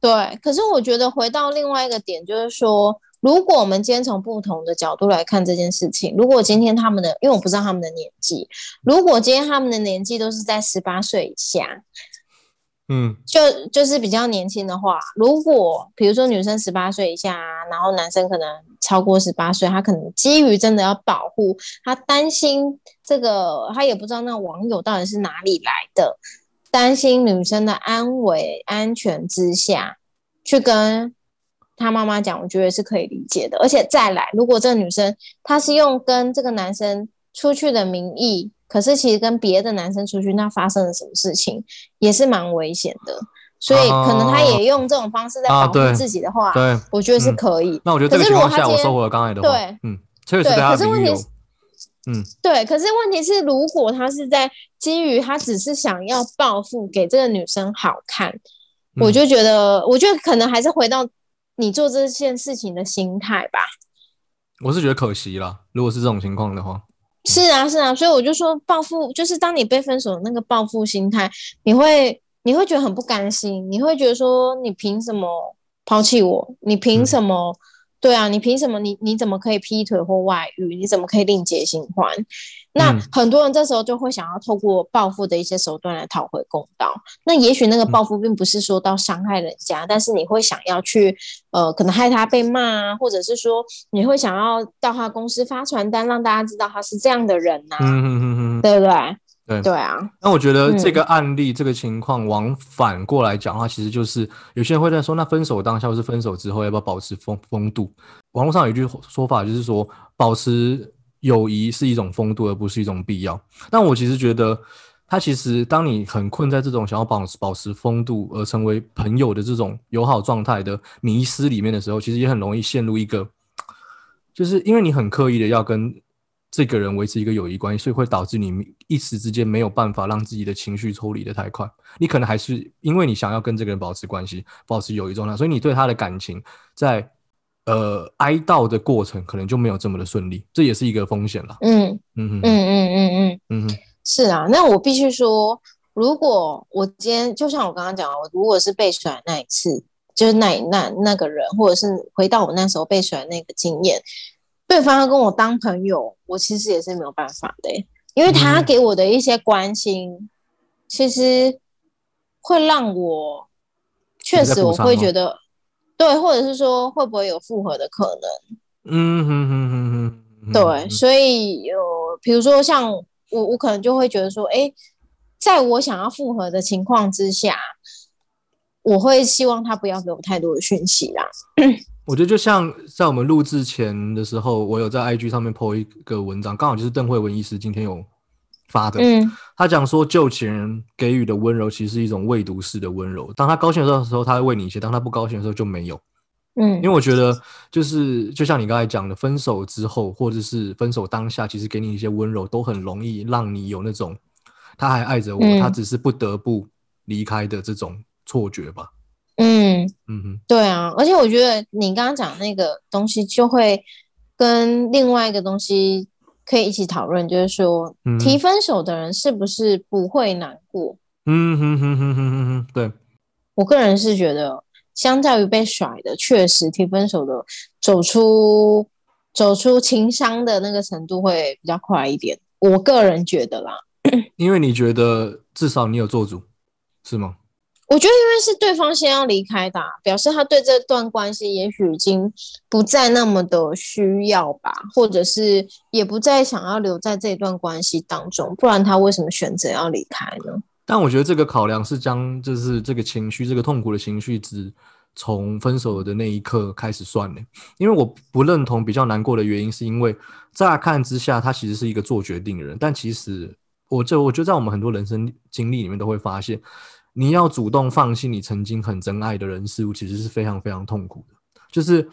对。可是我觉得回到另外一个点，就是说，如果我们今天从不同的角度来看这件事情，如果今天他们的，因为我不知道他们的年纪，如果今天他们的年纪都是在十八岁以下。嗯，就就是比较年轻的话，如果比如说女生十八岁以下，然后男生可能超过十八岁，他可能基于真的要保护他，担心这个，他也不知道那网友到底是哪里来的，担心女生的安危安全之下去跟他妈妈讲，我觉得是可以理解的。而且再来，如果这个女生她是用跟这个男生出去的名义。可是其实跟别的男生出去，那发生了什么事情也是蛮危险的，所以可能他也用这种方式在保护自己的话，对，我觉得是可以。那我觉得这个情况下，我收回了刚才的话，对，嗯，确实可是问题是，嗯，对，可是问题是，如果他是在基于他只是想要报复给这个女生好看，我就觉得，我觉得可能还是回到你做这件事情的心态吧。我是觉得可惜了，如果是这种情况的话。是啊，是啊，所以我就说报复，就是当你被分手的那个报复心态，你会你会觉得很不甘心，你会觉得说你凭什么抛弃我？你凭什么？对啊，你凭什么？你你怎么可以劈腿或外遇？你怎么可以另结新欢？那很多人这时候就会想要透过报复的一些手段来讨回公道。那也许那个报复并不是说到伤害人家，但是你会想要去，呃，可能害他被骂啊，或者是说你会想要到他公司发传单，让大家知道他是这样的人呐，对不对？对对啊。那我觉得这个案例这个情况往反过来讲的话，其实就是有些人会在说，那分手当下或是分手之后要不要保持风风度？网络上有一句说法就是说，保持。友谊是一种风度，而不是一种必要。但我其实觉得，他其实当你很困在这种想要保保持风度而成为朋友的这种友好状态的迷失里面的时候，其实也很容易陷入一个，就是因为你很刻意的要跟这个人维持一个友谊关系，所以会导致你一时之间没有办法让自己的情绪抽离的太快。你可能还是因为你想要跟这个人保持关系、保持友谊状态，所以你对他的感情在。呃，哀悼的过程可能就没有这么的顺利，这也是一个风险了。嗯嗯嗯嗯嗯嗯嗯，是啊。那我必须说，如果我今天就像我刚刚讲，我如果是被甩那一次，就是那那那个人，或者是回到我那时候被甩那个经验，对方要跟我当朋友，我其实也是没有办法的，因为他给我的一些关心，其实会让我确实我会觉得。对，或者是说会不会有复合的可能？嗯哼哼哼哼。对，所以有，比如说像我，我可能就会觉得说，哎，在我想要复合的情况之下，我会希望他不要给我太多的讯息啦。我觉得就像在我们录制前的时候，我有在 IG 上面 po 一个文章，刚好就是邓慧文医师今天有发的。嗯，他讲说旧情人给予的温柔其实是一种未读式的温柔。当他高兴的时候，他会为你一些；当他不高兴的时候，就没有。嗯，因为我觉得就是就像你刚才讲的，分手之后或者是分手当下，其实给你一些温柔，都很容易让你有那种他还爱着我，他只是不得不离开的这种错觉吧。嗯嗯哼，对啊，而且我觉得你刚刚讲那个东西，就会跟另外一个东西可以一起讨论，就是说提分手的人是不是不会难过？嗯哼哼哼哼哼哼，对我个人是觉得。相较于被甩的，确实提分手的走出走出情伤的那个程度会比较快一点。我个人觉得啦，因为你觉得至少你有做主，是吗？我觉得因为是对方先要离开的，表示他对这段关系也许已经不再那么的需要吧，或者是也不再想要留在这段关系当中，不然他为什么选择要离开呢？但我觉得这个考量是将就是这个情绪，这个痛苦的情绪值从分手的那一刻开始算的。因为我不认同比较难过的原因，是因为乍看之下他其实是一个做决定的人，但其实我这我觉得在我们很多人生经历里面都会发现，你要主动放弃你曾经很珍爱的人事物，其实是非常非常痛苦的。就是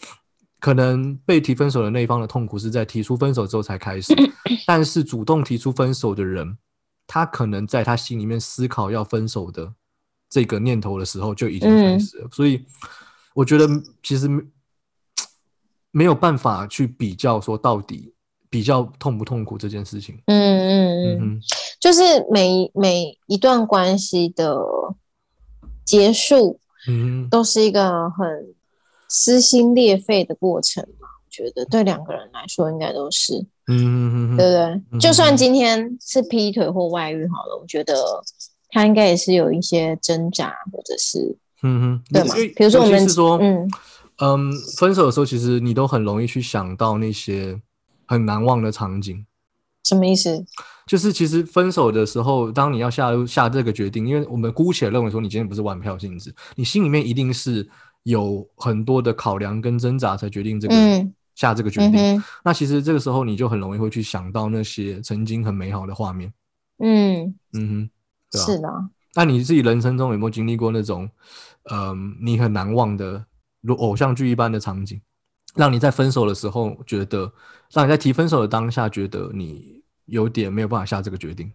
可能被提分手的那一方的痛苦是在提出分手之后才开始，但是主动提出分手的人。他可能在他心里面思考要分手的这个念头的时候就已经开始了，所以我觉得其实没有办法去比较说到底比较痛不痛苦这件事情。嗯嗯嗯，就是每每一段关系的结束，嗯，都是一个很撕心裂肺的过程嘛。我觉得对两个人来说，应该都是。嗯，对不对？就算今天是劈腿或外遇好了，我觉得他应该也是有一些挣扎，或者是嗯哼，对嘛？比如说我们说，嗯嗯，分手的时候，其实你都很容易去想到那些很难忘的场景。什么意思？就是其实分手的时候，当你要下下这个决定，因为我们姑且认为说你今天不是玩票性质，你心里面一定是有很多的考量跟挣扎才决定这个。下这个决定，那其实这个时候你就很容易会去想到那些曾经很美好的画面。嗯嗯哼，对是的。那你自己人生中有没有经历过那种，嗯，你很难忘的如偶像剧一般的场景，让你在分手的时候觉得，让你在提分手的当下觉得你有点没有办法下这个决定？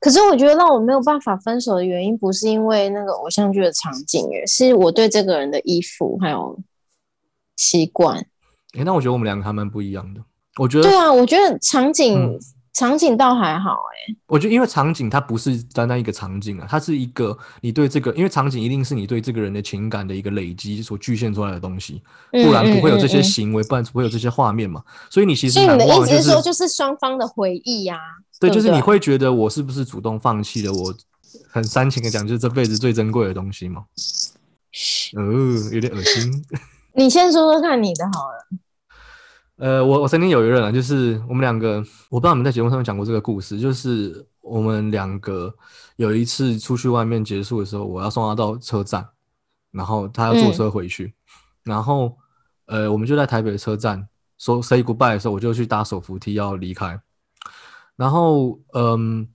可是我觉得让我没有办法分手的原因，不是因为那个偶像剧的场景，也是我对这个人的衣服还有习惯。哎，那我觉得我们两个还蛮不一样的。我觉得对啊，我觉得场景场景倒还好哎。我觉得因为场景它不是单单一个场景啊，它是一个你对这个，因为场景一定是你对这个人的情感的一个累积所具现出来的东西，不然不会有这些行为，不然不会有这些画面嘛。所以你其实你的意思是说，就是双方的回忆呀？对，就是你会觉得我是不是主动放弃了我很煽情的讲，就是这辈子最珍贵的东西吗？呃，有点恶心。你先说说看你的好了。呃，我我曾经有一任啊，就是我们两个，我不知道你们在节目上面讲过这个故事，就是我们两个有一次出去外面结束的时候，我要送他到车站，然后他要坐车回去，然后呃，我们就在台北车站说 say goodbye 的时候，我就去搭手扶梯要离开，然后嗯，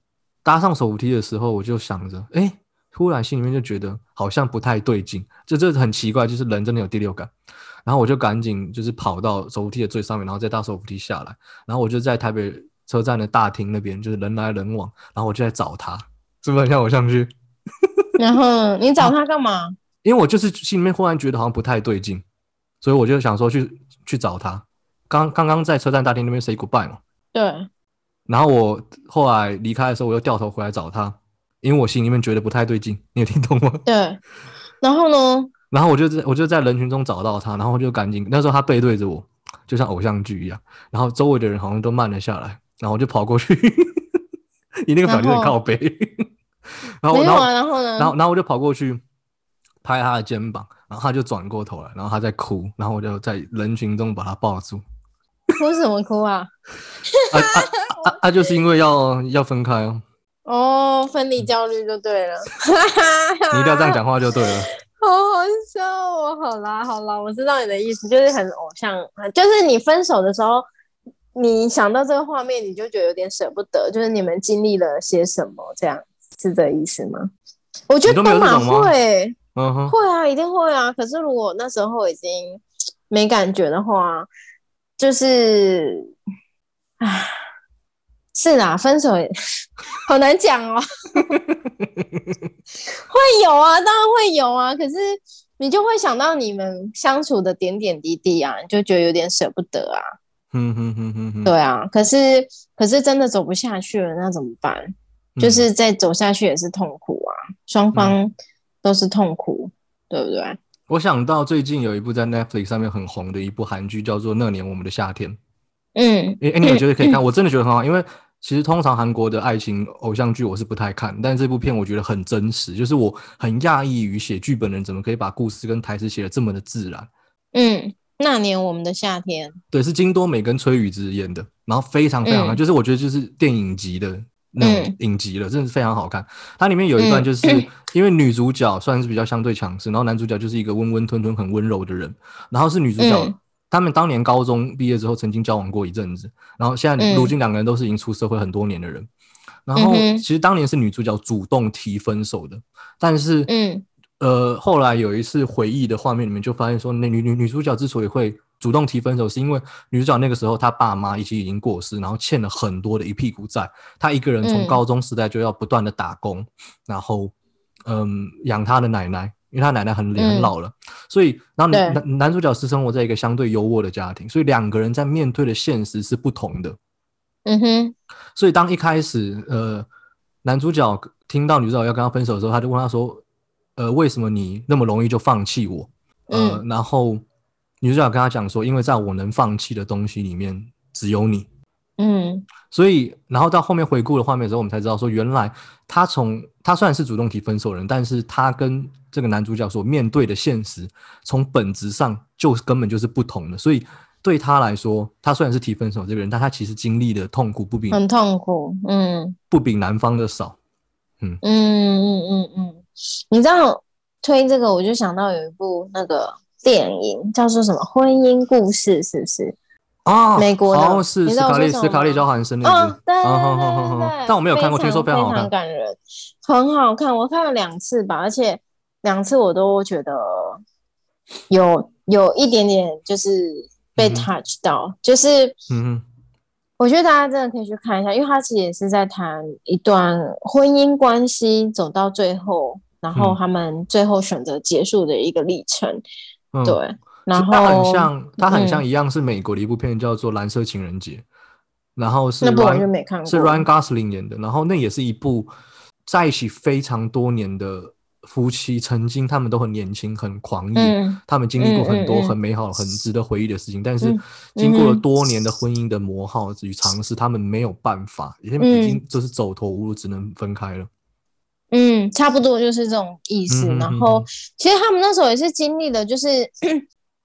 搭上手扶梯的时候，我就想着，哎，突然心里面就觉得好像不太对劲，就这很奇怪，就是人真的有第六感。然后我就赶紧就是跑到手扶梯的最上面，然后再搭手扶梯下来。然后我就在台北车站的大厅那边，就是人来人往。然后我就在找他，是不是很像偶像剧？然后你找他干嘛？因为我就是心里面忽然觉得好像不太对劲，所以我就想说去去找他。刚刚刚在车站大厅那边 say goodbye 嘛。对。然后我后来离开的时候，我又掉头回来找他，因为我心里面觉得不太对劲。你有听懂吗？对。然后呢？然后我就在我就在人群中找到他，然后就赶紧那时候他背对着我，就像偶像剧一样。然后周围的人好像都慢了下来，然后我就跑过去，你那个表情很靠背。然后然后然后呢？然后然后我就跑过去拍他的肩膀，然后他就转过头来，然后他在哭，然后我就在人群中把他抱住。哭什么哭啊？啊啊啊！啊！就是因为要要分开哦。哦，分离焦虑就对了。你一定要这样讲话就对了。好好笑哦！好啦好啦，我知道你的意思，就是很偶像，就是你分手的时候，你想到这个画面，你就觉得有点舍不得，就是你们经历了些什么，这样是这意思吗？我觉得都马会，嗯哼，会啊，一定会啊。可是如果那时候已经没感觉的话，就是，唉，是啦，分手好难讲哦。会有啊，当然会有啊。可是你就会想到你们相处的点点滴滴啊，你就觉得有点舍不得啊。嗯哼哼哼哼，对啊，可是可是真的走不下去了，那怎么办？就是再走下去也是痛苦啊，双方都是痛苦，对不对？我想到最近有一部在 Netflix 上面很红的一部韩剧，叫做《那年我们的夏天》。嗯，哎，你们觉得可以看？我真的觉得很好，因为其实通常韩国的爱情偶像剧我是不太看，但这部片我觉得很真实，就是我很讶异于写剧本人怎么可以把故事跟台词写的这么的自然。嗯。那年我们的夏天，对，是金多美跟崔宇植演的，然后非常非常好，就是我觉得就是电影级的那种影集了，真的是非常好看。它里面有一段就是因为女主角算是比较相对强势，然后男主角就是一个温温吞吞、很温柔的人。然后是女主角，他们当年高中毕业之后曾经交往过一阵子，然后现在如今两个人都是已经出社会很多年的人。然后其实当年是女主角主动提分手的，但是嗯。呃，后来有一次回忆的画面里面，就发现说，那女女女主角之所以会主动提分手，是因为女主角那个时候她爸妈已经已经过世，然后欠了很多的一屁股债，她一个人从高中时代就要不断的打工，然后嗯养她的奶奶，因为他奶奶很很老了，所以然后男男主角是生活在一个相对优渥的家庭，所以两个人在面对的现实是不同的。嗯哼，所以当一开始呃男主角听到女主角要跟他分手的时候，他就问他说。呃，为什么你那么容易就放弃我？呃，然后女主角跟他讲说，因为在我能放弃的东西里面只有你。嗯，所以然后到后面回顾的画面的时候，我们才知道说，原来他从他虽然是主动提分手人，但是他跟这个男主角所面对的现实，从本质上就根本就是不同的。所以对他来说，他虽然是提分手这个人，但他其实经历的痛苦不比很痛苦，嗯，不比男方的少。嗯嗯嗯嗯嗯。你知道推这个，我就想到有一部那个电影叫做什么《婚姻故事》，是不是？啊，美国的，是斯卡利斯卡利·焦韩森那部。对对对对。但我没有看过，听说非常非常感人，很好看。我看了两次吧，而且两次我都觉得有有一点点就是被 touch 到，就是嗯。我觉得大家真的可以去看一下，因为他其实也是在谈一段婚姻关系走到最后，然后他们最后选择结束的一个历程。对，然后他很像，它很像一样是美国的一部片，叫做《蓝色情人节》，然后是是 Ryan Gosling 演的，然后那也是一部在一起非常多年的。夫妻曾经，他们都很年轻，很狂野，他们经历过很多很美好、很值得回忆的事情。但是，经过了多年的婚姻的磨耗与尝试，他们没有办法，已经已经就是走投无路，只能分开了。嗯，差不多就是这种意思。然后，其实他们那时候也是经历了，就是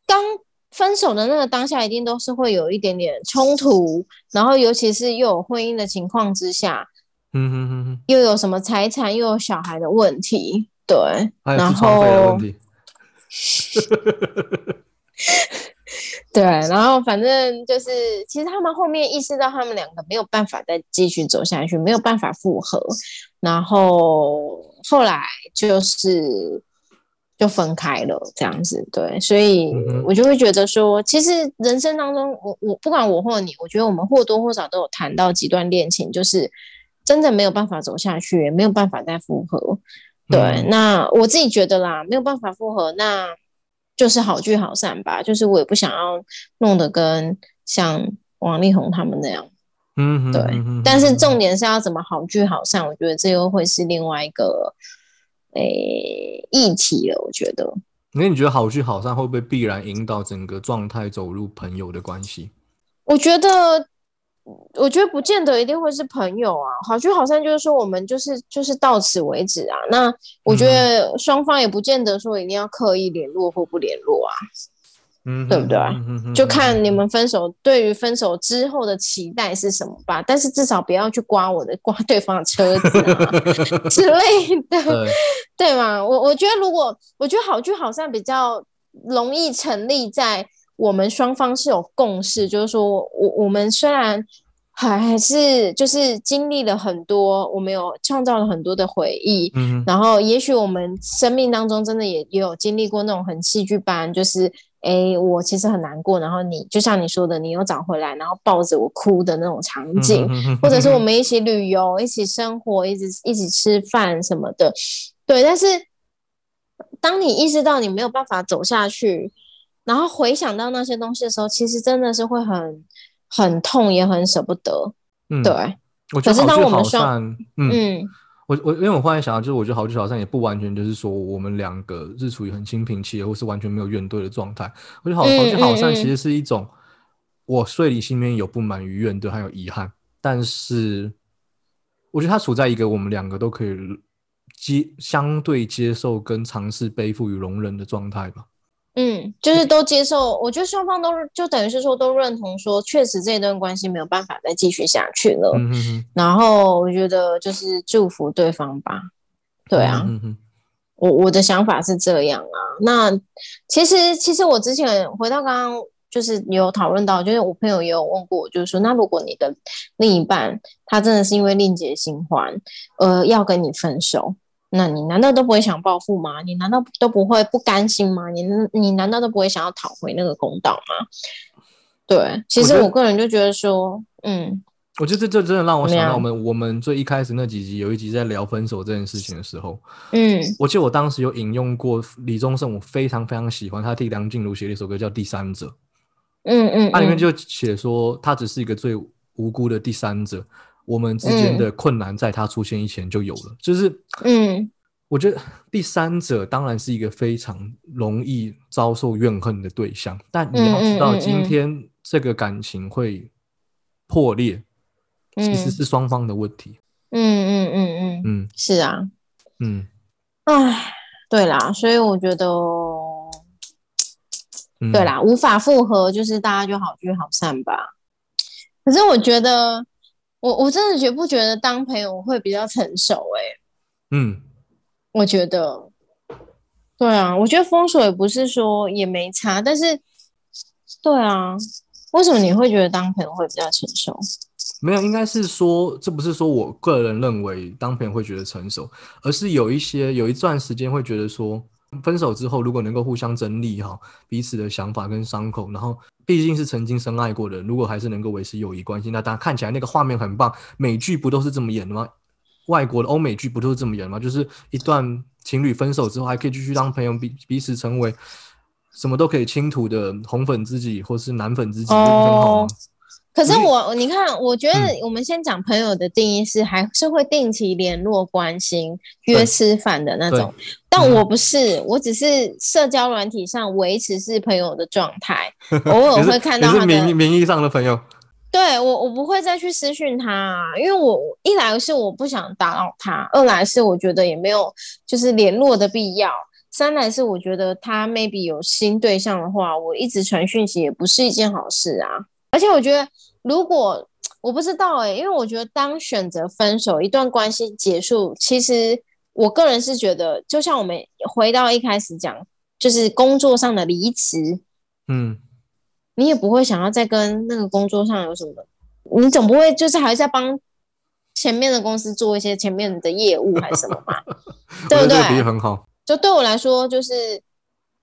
刚分手的那个当下，一定都是会有一点点冲突，然后尤其是又有婚姻的情况之下，嗯哼哼哼，又有什么财产，又有小孩的问题。对，然后，对，然后反正就是，其实他们后面意识到他们两个没有办法再继续走下去，没有办法复合，然后后来就是就分开了这样子。对，所以我就会觉得说，其实人生当中，我我不管我或你，我觉得我们或多或少都有谈到几段恋情，就是真的没有办法走下去，也没有办法再复合。对，那我自己觉得啦，没有办法复合，那就是好聚好散吧。就是我也不想要弄得跟像王力宏他们那样，嗯，对。但是重点是要怎么好聚好散，我觉得这又会是另外一个诶议题了。我觉得，那你觉得好聚好散会不会必然引导整个状态走入朋友的关系？我觉得。我觉得不见得一定会是朋友啊，好聚好散就是说我们就是就是到此为止啊。那我觉得双方也不见得说一定要刻意联络或不联络啊，嗯，对不对？就看你们分手对于分手之后的期待是什么吧。但是至少不要去刮我的刮对方的车子啊 之类的，对吗？我我觉得如果我觉得好聚好散比较容易成立在。我们双方是有共识，就是说我我们虽然还还是就是经历了很多，我们有创造了很多的回忆，嗯然后也许我们生命当中真的也也有经历过那种很戏剧般，就是哎，我其实很难过，然后你就像你说的，你又找回来，然后抱着我哭的那种场景，嗯或者是我们一起旅游、一起生活、一直一起吃饭什么的，对。但是当你意识到你没有办法走下去，然后回想到那些东西的时候，其实真的是会很很痛，也很舍不得。嗯，对，我觉得可是当好聚好我们双散，嗯，嗯我我因为我忽然想到，就是我觉得好聚好散也不完全就是说我们两个是处于很心平气和，或是完全没有怨怼的状态。我觉得好嗯好聚好散其实是一种，我睡里心里面有不满与怨怼，还有遗憾，但是我觉得它处在一个我们两个都可以接相对接受跟尝试背负与容忍的状态吧。嗯，就是都接受。我觉得双方都就等于是说都认同说，确实这段关系没有办法再继续下去了。嗯哼哼，然后我觉得就是祝福对方吧。对啊，嗯哼哼，我我的想法是这样啊。那其实其实我之前回到刚刚就是有讨论到，就是我朋友也有问过我，就是说，那如果你的另一半他真的是因为另结新欢，呃，要跟你分手，那你难道都不会想报复吗？你难道都不会不甘心吗？你你难道都不会想要讨回那个公道吗？对，其实我个人就觉得说，嗯我觉得这这真的让我想到我们我们最一开始那几集有一集在聊分手这件事情的时候，嗯我记得我当时有引用过李宗盛，我非常非常喜欢他替梁静茹写的一首歌叫《第三者》，嗯嗯，嗯它里面就写说他只是一个最无辜的第三者，我们之间的困难在他出现以前就有了。就是嗯。我觉得第三者当然是一个非常容易遭受怨恨的对象，但你要知道，今天这个感情会破裂，其实嗯。是双方的问题。嗯嗯嗯嗯，嗯。是啊，嗯。唉，对啦，所以我觉得，嗯，对啦，无法复合，就是大家就好聚好散吧。可是我觉得，我我真的觉不觉得当朋友会比较成熟、欸？嗯，我觉得，对啊，我觉得封锁也不是说也没差，但是，对啊，为什么你会觉得当朋友会比较成熟？没有，应该是说，这不是说我个人认为当朋友会觉得成熟，而是有一些有一段时间会觉得说，分手之后如果能够互相整理好彼此的想法跟伤口，然后毕竟是曾经深爱过的，如果还是能够维持友谊关系，那当然看起来那个画面很棒。美剧不都是这么演的吗？外国的欧美剧不都是这么演的吗？就是一段情侣分手之后还可以继续当朋友，彼彼此成为什么都可以倾吐的红粉知己或是男粉知己，这不是很好吗？可是我，你看，我觉得嗯我们先讲朋友的定义是，还是会定期联络、关心、约吃饭的那对种。但嗯我不是，我只是社交软体上维持是朋友的状态，偶尔会看到他的。名义上的朋友。对我，我不会再去私讯他、啊，因为我一来是我不想打扰他，二来是我觉得也没有就是联络的必要，三来是我觉得他 maybe 有新对象的话，我一直传讯息也不是一件好事啊。而且我觉得，如果我不知道哎、因为我觉得当选择分手，一段关系结束，其实我个人是觉得，就像我们回到一开始讲，就是工作上的离职，嗯，你也不会想要再跟那个工作上有什么，你总不会就是还在帮前面的公司做一些前面的业务还是什么嘛，对不对？很好。就对我来说，就是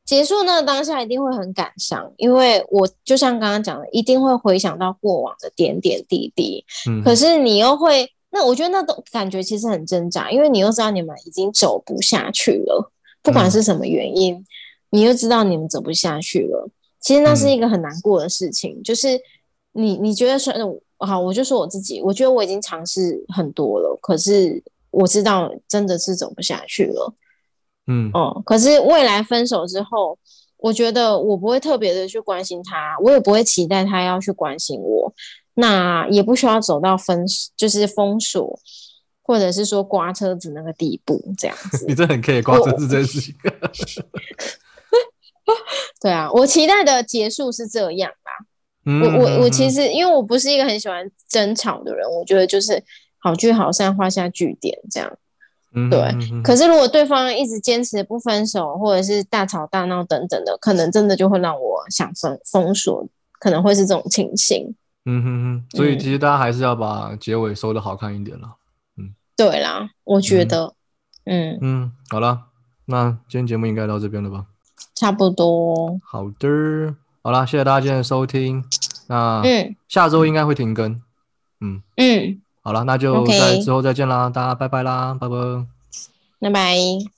结束那个当下一定会很感伤，因为我就像刚刚讲的，一定会回想到过往的点点滴滴。嗯，可是你又会，那我觉得那种感觉其实很挣扎，因为你又知道你们已经走不下去了，不管是什么原因，你又知道你们走不下去了。其实那是一个很难过的事情，就是你你觉得说，好，我就说我自己，我觉得我已经尝试很多了，可是我知道真的是走不下去了。嗯哦、可是未来分手之后，我觉得我不会特别的去关心他，我也不会期待他要去关心我，那也不需要走到分就是封锁，或者是说刮车子那个地步这样子。你真的很可以刮车子这件事情。对啊，我期待的结束是这样啦。嗯我我我其实实因为我不是一个很喜欢争吵的人，我觉得就是好聚好散，画下句点这样。嗯，对。可是如果对方一直坚持不分手，或者是大吵大闹等等的，可能真的就会让我想封封锁，可能会是这种情形。嗯哼哼，所以其实大家还是要把结尾收的好看一点了。嗯，对啦，我觉得，嗯嗯，好了，那今天节目应该到这边了吧？差不多。好的，好了，谢谢大家今天的收听。那嗯，下周应该会停更。嗯嗯，好了，那就在之后再见啦，大家拜拜啦，拜拜，拜拜。